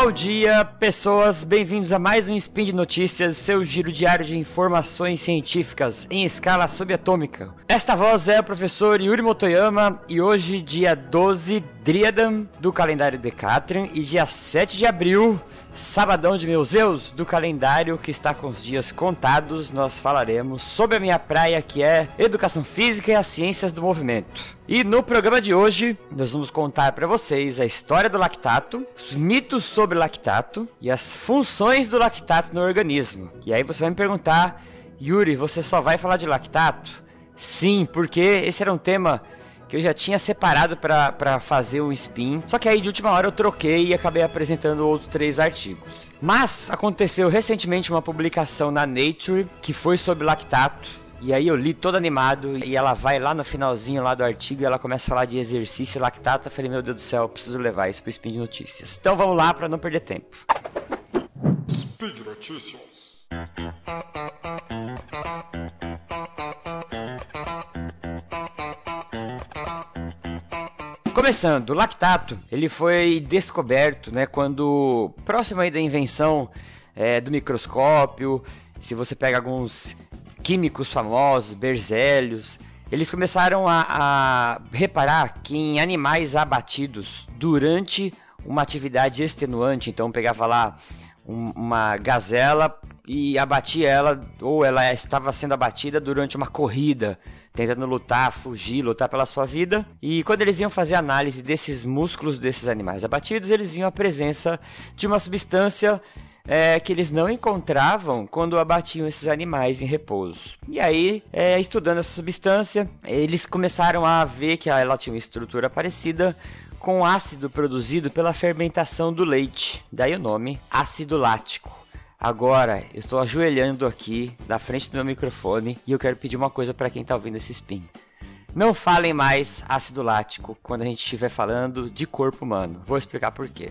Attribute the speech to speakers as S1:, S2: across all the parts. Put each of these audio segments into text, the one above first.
S1: Bom dia, pessoas. Bem-vindos a mais um Spin de Notícias, seu giro diário de informações científicas em escala subatômica. Esta voz é o professor Yuri Motoyama e hoje, dia 12 Driadan do calendário Decatran e dia 7 de abril Sabadão de meus Zeus, do calendário que está com os dias contados, nós falaremos sobre a minha praia que é Educação Física e as Ciências do Movimento. E no programa de hoje, nós vamos contar para vocês a história do lactato, os mitos sobre lactato e as funções do lactato no organismo. E aí você vai me perguntar, Yuri, você só vai falar de lactato? Sim, porque esse era um tema que eu já tinha separado para fazer um spin. Só que aí de última hora eu troquei e acabei apresentando outros três artigos. Mas aconteceu recentemente uma publicação na Nature que foi sobre lactato. E aí eu li todo animado e ela vai lá no finalzinho lá do artigo e ela começa a falar de exercício lactato. Eu falei, meu Deus do céu, preciso levar isso pro Spin de Notícias. Então vamos lá para não perder tempo. Speed Notícias. Começando, o lactato, ele foi descoberto, né, quando próximo aí da invenção é, do microscópio, se você pega alguns químicos famosos, Berzelius, eles começaram a, a reparar que em animais abatidos durante uma atividade extenuante, então pegava lá um, uma gazela e abatia ela, ou ela estava sendo abatida durante uma corrida, tentando lutar, fugir, lutar pela sua vida. E quando eles iam fazer análise desses músculos desses animais abatidos, eles viam a presença de uma substância é, que eles não encontravam quando abatiam esses animais em repouso. E aí, é, estudando essa substância, eles começaram a ver que ela tinha uma estrutura parecida com ácido produzido pela fermentação do leite. Daí o nome ácido lático. Agora, eu estou ajoelhando aqui na frente do meu microfone e eu quero pedir uma coisa para quem está ouvindo esse spin. Não falem mais ácido lático quando a gente estiver falando de corpo humano. Vou explicar por quê.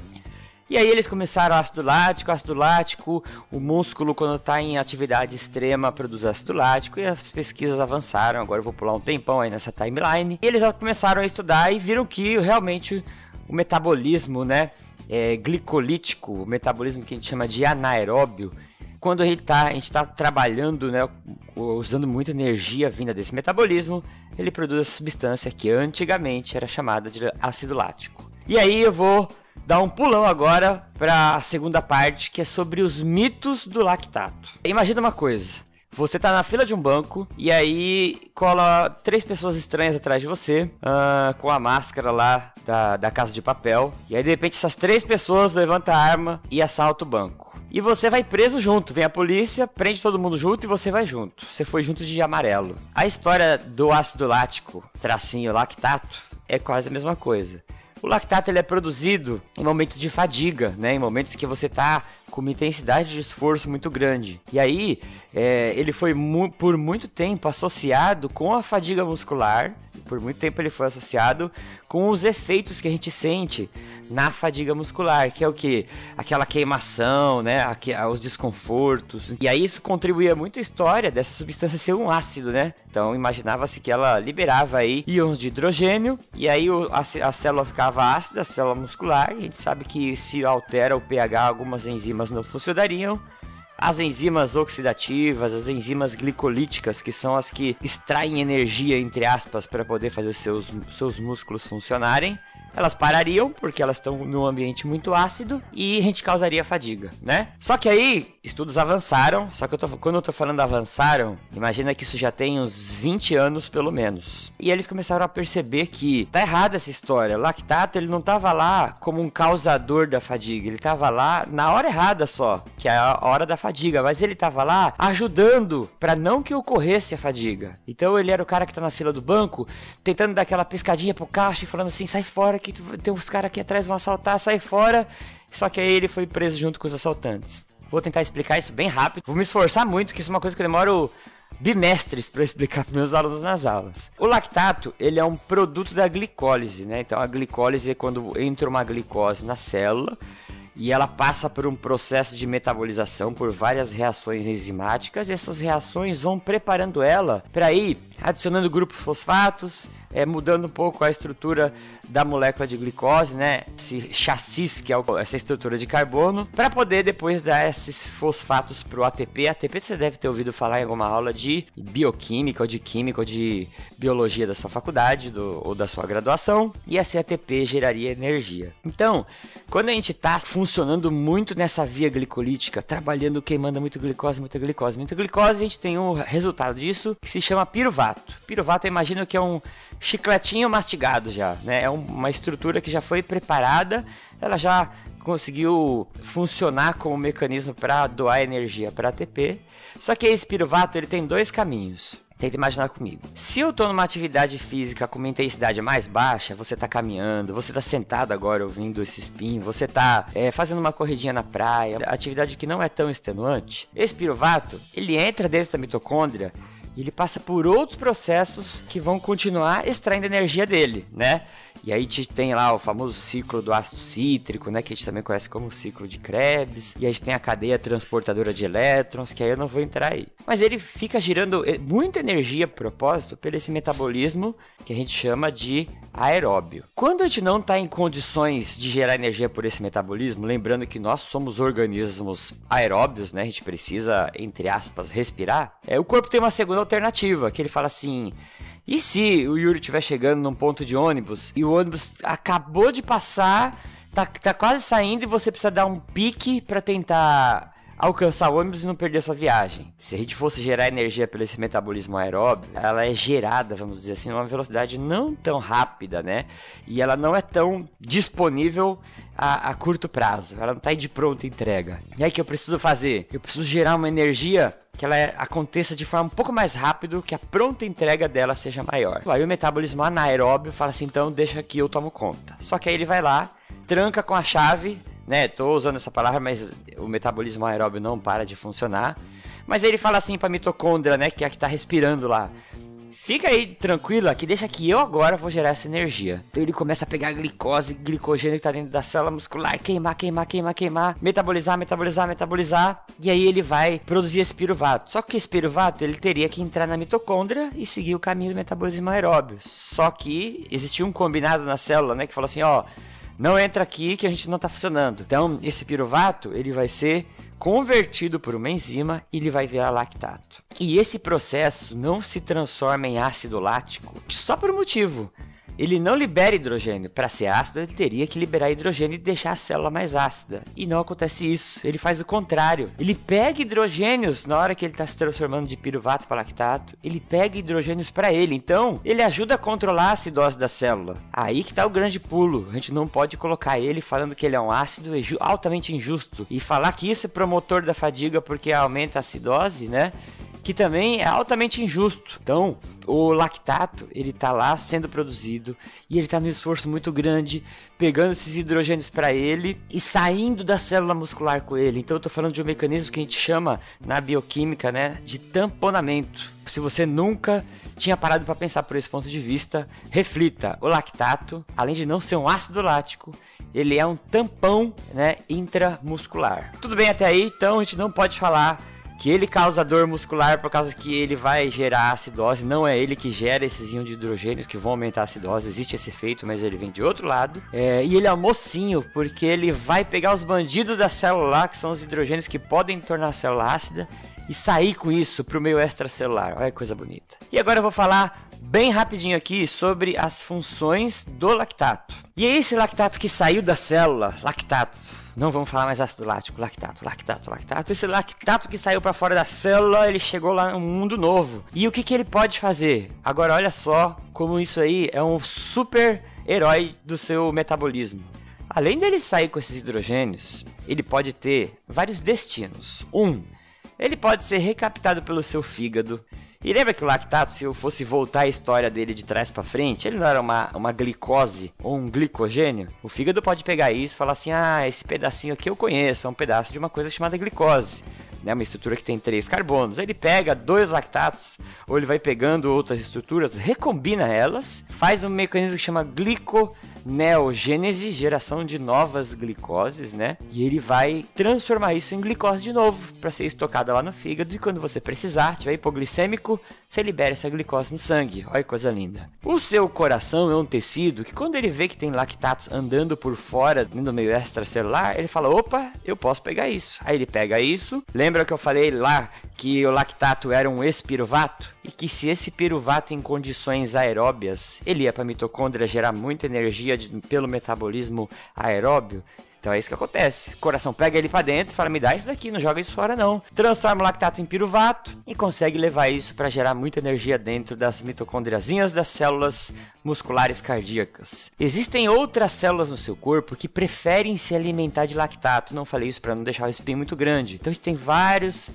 S1: E aí eles começaram ácido lático, ácido lático, o músculo quando está em atividade extrema produz ácido lático e as pesquisas avançaram. Agora eu vou pular um tempão aí nessa timeline. E eles começaram a estudar e viram que realmente o metabolismo, né, é, glicolítico, o metabolismo que a gente chama de anaeróbio, quando a gente está tá trabalhando, né, usando muita energia vinda desse metabolismo, ele produz essa substância que antigamente era chamada de ácido lático. E aí eu vou dar um pulão agora para a segunda parte, que é sobre os mitos do lactato. Imagina uma coisa, você tá na fila de um banco e aí cola três pessoas estranhas atrás de você, uh, com a máscara lá da, da casa de papel. E aí de repente essas três pessoas levantam a arma e assaltam o banco. E você vai preso junto. Vem a polícia, prende todo mundo junto e você vai junto. Você foi junto de amarelo. A história do ácido lático, tracinho lactato, é quase a mesma coisa. O lactato ele é produzido em momentos de fadiga, né? Em momentos que você está com uma intensidade de esforço muito grande. E aí, é, ele foi mu por muito tempo associado com a fadiga muscular. Por muito tempo ele foi associado com os efeitos que a gente sente na fadiga muscular, que é o que? Aquela queimação, né? Aqui, os desconfortos. E aí isso contribuía muito a história dessa substância ser um ácido, né? Então imaginava-se que ela liberava aí íons de hidrogênio e aí o, a, a célula ficava ácida, a célula muscular. E a gente sabe que se altera o pH, algumas enzimas não funcionariam as enzimas oxidativas, as enzimas glicolíticas, que são as que extraem energia, entre aspas, para poder fazer seus, seus músculos funcionarem, elas parariam porque elas estão num ambiente muito ácido e a gente causaria fadiga, né? Só que aí estudos avançaram, só que eu tô, quando eu tô falando avançaram, imagina que isso já tem uns 20 anos pelo menos. E eles começaram a perceber que tá errada essa história. Lactato ele não tava lá como um causador da fadiga, ele tava lá na hora errada só, que é a hora da fadiga, mas ele tava lá ajudando para não que ocorresse a fadiga. Então ele era o cara que tá na fila do banco, tentando dar aquela piscadinha pro caixa e falando assim: "Sai fora que tem uns caras aqui atrás vão assaltar, sai fora. Só que aí ele foi preso junto com os assaltantes. Vou tentar explicar isso bem rápido. Vou me esforçar muito, que isso é uma coisa que eu demoro bimestres para explicar para meus alunos nas aulas. O lactato, ele é um produto da glicólise, né? Então a glicólise é quando entra uma glicose na célula e ela passa por um processo de metabolização por várias reações enzimáticas e essas reações vão preparando ela para ir adicionando grupos fosfatos, é, mudando um pouco a estrutura da molécula de glicose, né? Esse chassis que é essa estrutura de carbono, para poder depois dar esses fosfatos para o ATP. ATP você deve ter ouvido falar em alguma aula de bioquímica ou de química ou de biologia da sua faculdade do, ou da sua graduação. E esse ATP geraria energia. Então, quando a gente está funcionando muito nessa via glicolítica, trabalhando, queimando muito glicose, muita glicose, muita glicose, a gente tem um resultado disso que se chama piruvato. Piruvato, eu imagino que é um chicletinho mastigado já, né? É uma estrutura que já foi preparada, ela já conseguiu funcionar como mecanismo para doar energia para ATP. Só que esse piruvato ele tem dois caminhos. Tenta imaginar comigo. Se eu estou numa atividade física com uma intensidade mais baixa, você está caminhando, você está sentado agora ouvindo esse spin, você está é, fazendo uma corridinha na praia, atividade que não é tão extenuante, esse piruvato, ele entra dentro da mitocôndria ele passa por outros processos que vão continuar extraindo energia dele, né? E aí a gente tem lá o famoso ciclo do ácido cítrico, né? Que a gente também conhece como ciclo de Krebs. E a gente tem a cadeia transportadora de elétrons, que aí eu não vou entrar aí. Mas ele fica girando eh, muita energia propósito pelo esse metabolismo que a gente chama de aeróbio. Quando a gente não está em condições de gerar energia por esse metabolismo, lembrando que nós somos organismos aeróbios, né? A gente precisa, entre aspas, respirar. É, o corpo tem uma segunda alternativa, que ele fala assim: e se o Yuri estiver chegando num ponto de ônibus e o ônibus acabou de passar, tá, tá quase saindo e você precisa dar um pique para tentar alcançar o ônibus e não perder sua viagem. Se a gente fosse gerar energia pelo esse metabolismo aeróbio, ela é gerada, vamos dizer assim, numa velocidade não tão rápida, né? E ela não é tão disponível a, a curto prazo. Ela não está aí de pronta entrega. E aí que eu preciso fazer? Eu preciso gerar uma energia que ela é, aconteça de forma um pouco mais rápido, que a pronta entrega dela seja maior. Aí o metabolismo anaeróbio fala assim, então deixa que eu tomo conta. Só que aí ele vai lá, tranca com a chave né? Tô usando essa palavra, mas o metabolismo aeróbio não para de funcionar. Mas ele fala assim para mitocôndria, né, que é a que tá respirando lá. Fica aí tranquilo aqui, deixa que eu agora vou gerar essa energia. Então ele começa a pegar a glicose, glicogênio que tá dentro da célula muscular, queimar, queimar, queimar, queimar, metabolizar, metabolizar, metabolizar, e aí ele vai produzir esse piruvato. Só que esse piruvato ele teria que entrar na mitocôndria e seguir o caminho do metabolismo aeróbio. Só que existia um combinado na célula, né, que falou assim, ó, não entra aqui que a gente não está funcionando. Então, esse piruvato, ele vai ser convertido por uma enzima e ele vai virar lactato. E esse processo não se transforma em ácido lático só por um motivo ele não libera hidrogênio. Para ser ácido, ele teria que liberar hidrogênio e deixar a célula mais ácida. E não acontece isso. Ele faz o contrário. Ele pega hidrogênios na hora que ele está se transformando de piruvato para lactato. Ele pega hidrogênios para ele. Então, ele ajuda a controlar a acidose da célula. Aí que está o grande pulo. A gente não pode colocar ele falando que ele é um ácido altamente injusto e falar que isso é promotor da fadiga porque aumenta a acidose, né? Que também é altamente injusto. Então, o lactato, ele tá lá sendo produzido e ele tá num esforço muito grande, pegando esses hidrogênios para ele e saindo da célula muscular com ele. Então, eu tô falando de um mecanismo que a gente chama na bioquímica, né, de tamponamento. Se você nunca tinha parado para pensar por esse ponto de vista, reflita. O lactato, além de não ser um ácido lático, ele é um tampão, né, intramuscular. Tudo bem até aí? Então, a gente não pode falar que ele causa dor muscular por causa que ele vai gerar acidose, não é ele que gera esses íons de hidrogênio que vão aumentar a acidose, existe esse efeito, mas ele vem de outro lado. É, e ele é um mocinho, porque ele vai pegar os bandidos da célula que são os hidrogênios que podem tornar a célula ácida, e sair com isso para o meio extracelular. Olha que coisa bonita. E agora eu vou falar bem rapidinho aqui sobre as funções do lactato. E é esse lactato que saiu da célula, lactato, não vamos falar mais ácido lático, lactato, lactato, lactato. Esse lactato que saiu para fora da célula, ele chegou lá num mundo novo. E o que, que ele pode fazer? Agora olha só como isso aí é um super herói do seu metabolismo. Além dele sair com esses hidrogênios, ele pode ter vários destinos. Um, ele pode ser recaptado pelo seu fígado e lembra que o lactato, se eu fosse voltar a história dele de trás para frente, ele não era uma, uma glicose ou um glicogênio? O fígado pode pegar isso e falar assim: ah, esse pedacinho aqui eu conheço, é um pedaço de uma coisa chamada glicose. Né, uma estrutura que tem três carbonos. Ele pega dois lactatos, ou ele vai pegando outras estruturas, recombina elas, faz um mecanismo que chama glico neogênese, geração de novas glicoses, né? E ele vai transformar isso em glicose de novo para ser estocada lá no fígado e quando você precisar, tiver hipoglicêmico, você libera essa glicose no sangue. Olha que coisa linda. O seu coração é um tecido que quando ele vê que tem lactatos andando por fora, no meio extracelular, ele fala: "Opa, eu posso pegar isso". Aí ele pega isso. Lembra que eu falei lá que o lactato era um espiruvato e que se esse piruvato em condições aeróbias, ele ia para a mitocôndria gerar muita energia de, pelo metabolismo aeróbio, então é isso que acontece. O coração pega ele para dentro e fala: me dá isso daqui, não joga isso fora não. Transforma o lactato em piruvato e consegue levar isso para gerar muita energia dentro das mitocondriazinhas das células musculares cardíacas. Existem outras células no seu corpo que preferem se alimentar de lactato. Não falei isso para não deixar o espinho muito grande. Então tem vários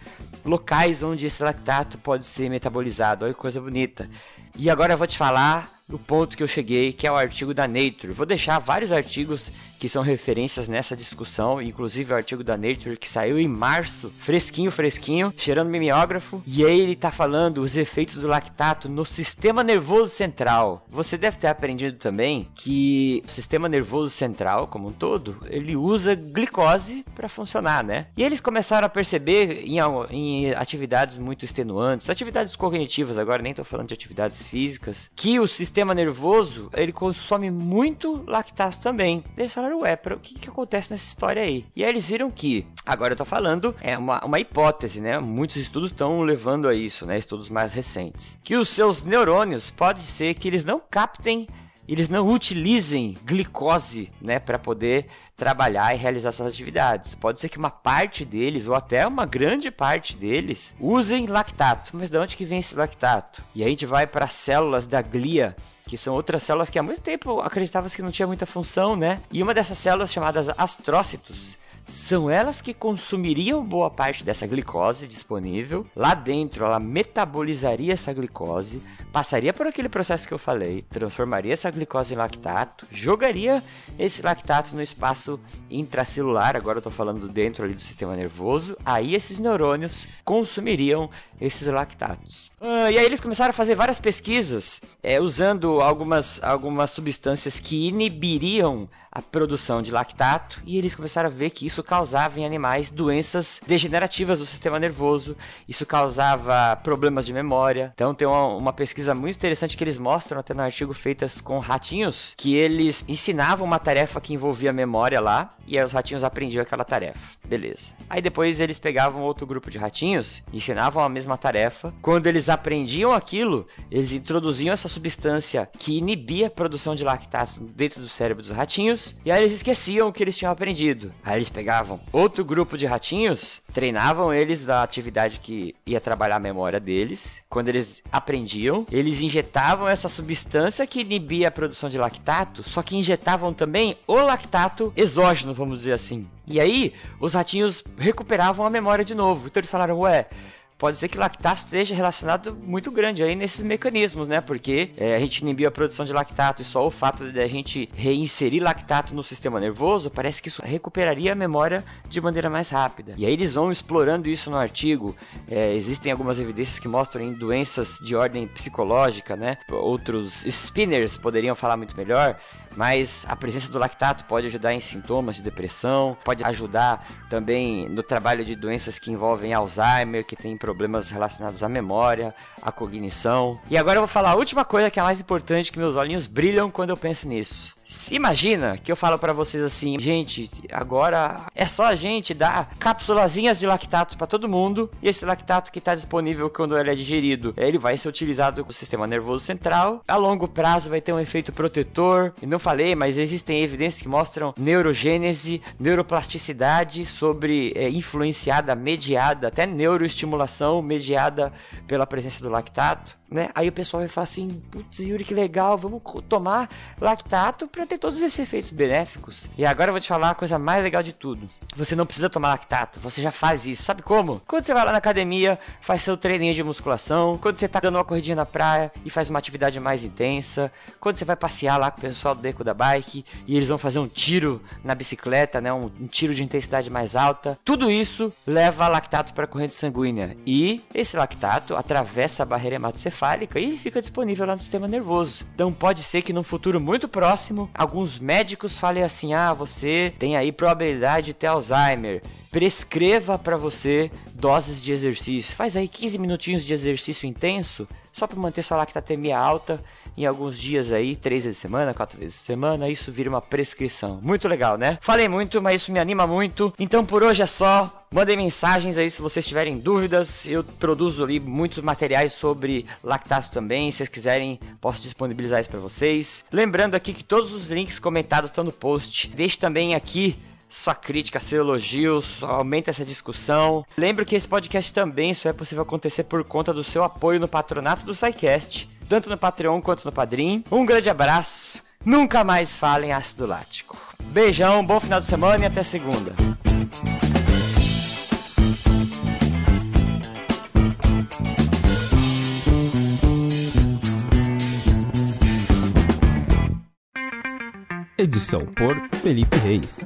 S1: locais onde esse lactato pode ser metabolizado. Olha que coisa bonita. E agora eu vou te falar do ponto que eu cheguei, que é o artigo da Nature. Vou deixar vários artigos que são referências nessa discussão, inclusive o artigo da Nature que saiu em março, fresquinho, fresquinho, cheirando mimeógrafo, e aí ele tá falando os efeitos do lactato no sistema nervoso central. Você deve ter aprendido também que o sistema nervoso central, como um todo, ele usa glicose para funcionar, né? E eles começaram a perceber em, em atividades muito extenuantes, atividades cognitivas, agora nem tô falando de atividades físicas, que o sistema nervoso, ele consome muito lactato também. Eles falaram, ué, o que, que acontece nessa história aí? E aí eles viram que, agora eu tô falando, é uma, uma hipótese, né? Muitos estudos estão levando a isso, né? Estudos mais recentes. Que os seus neurônios, pode ser que eles não captem eles não utilizem glicose, né, para poder trabalhar e realizar suas atividades. Pode ser que uma parte deles, ou até uma grande parte deles, usem lactato. Mas de onde que vem esse lactato? E aí a gente vai para as células da glia, que são outras células que há muito tempo acreditava-se que não tinha muita função, né? E uma dessas células chamadas astrócitos são elas que consumiriam boa parte dessa glicose disponível. Lá dentro, ela metabolizaria essa glicose, passaria por aquele processo que eu falei, transformaria essa glicose em lactato, jogaria esse lactato no espaço intracelular, agora eu estou falando dentro ali do sistema nervoso, aí esses neurônios consumiriam esses lactatos. Uh, e aí eles começaram a fazer várias pesquisas é, usando algumas, algumas substâncias que inibiriam a produção de lactato e eles começaram a ver que isso causava em animais doenças degenerativas do sistema nervoso, isso causava problemas de memória. Então tem uma, uma pesquisa muito interessante que eles mostram até no artigo feitas com ratinhos, que eles ensinavam uma tarefa que envolvia memória lá e aí os ratinhos aprendiam aquela tarefa. Beleza. Aí depois eles pegavam outro grupo de ratinhos, ensinavam a mesma tarefa. Quando eles aprendiam aquilo, eles introduziam essa substância que inibia a produção de lactato dentro do cérebro dos ratinhos, e aí eles esqueciam o que eles tinham aprendido. Aí eles outro grupo de ratinhos, treinavam eles da atividade que ia trabalhar a memória deles. Quando eles aprendiam, eles injetavam essa substância que inibia a produção de lactato, só que injetavam também o lactato exógeno, vamos dizer assim. E aí, os ratinhos recuperavam a memória de novo. Então eles falaram, ué, pode ser que lactato esteja relacionado muito grande aí nesses mecanismos, né? Porque é, a gente inibiu a produção de lactato e só o fato de a gente reinserir lactato no sistema nervoso, parece que isso recuperaria a memória de maneira mais rápida. E aí eles vão explorando isso no artigo. É, existem algumas evidências que mostram em doenças de ordem psicológica, né? Outros spinners poderiam falar muito melhor, mas a presença do lactato pode ajudar em sintomas de depressão, pode ajudar também no trabalho de doenças que envolvem Alzheimer, que tem problemas relacionados à memória, à cognição. E agora eu vou falar a última coisa que é a mais importante que meus olhinhos brilham quando eu penso nisso. Imagina que eu falo para vocês assim, gente, agora é só a gente dar cápsulazinhas de lactato para todo mundo e esse lactato que está disponível quando ele é digerido, ele vai ser utilizado com o sistema nervoso central. A longo prazo vai ter um efeito protetor. E não falei, mas existem evidências que mostram neurogênese, neuroplasticidade sobre é, influenciada, mediada, até neuroestimulação mediada pela presença do lactato né? Aí o pessoal vai falar assim, putz, Yuri, que legal, vamos tomar lactato para ter todos esses efeitos benéficos. E agora eu vou te falar a coisa mais legal de tudo. Você não precisa tomar lactato, você já faz isso. Sabe como? Quando você vai lá na academia, faz seu treininho de musculação, quando você tá dando uma corridinha na praia e faz uma atividade mais intensa, quando você vai passear lá com o pessoal do Deco da Bike e eles vão fazer um tiro na bicicleta, né? Um, um tiro de intensidade mais alta. Tudo isso leva lactato para a corrente sanguínea. E esse lactato atravessa a barreira hematocefálica e fica disponível lá no sistema nervoso. Então pode ser que num futuro muito próximo alguns médicos falem assim: ah, você tem aí probabilidade de ter Alzheimer. Prescreva para você doses de exercício. Faz aí 15 minutinhos de exercício intenso, só para manter sua lactatemia alta em alguns dias aí, três vezes por semana, quatro vezes por semana, isso vira uma prescrição. Muito legal, né? Falei muito, mas isso me anima muito. Então por hoje é só. Mandem mensagens aí se vocês tiverem dúvidas. Eu produzo ali muitos materiais sobre lactato também. Se vocês quiserem, posso disponibilizar isso para vocês. Lembrando aqui que todos os links comentados estão no post. Deixe também aqui sua crítica, seu elogio, aumenta essa discussão. Lembro que esse podcast também só é possível acontecer por conta do seu apoio no patronato do SciCast tanto no Patreon quanto no Padrim. Um grande abraço, nunca mais falem ácido lático. Beijão, bom final de semana e até segunda.
S2: Edição por Felipe Reis.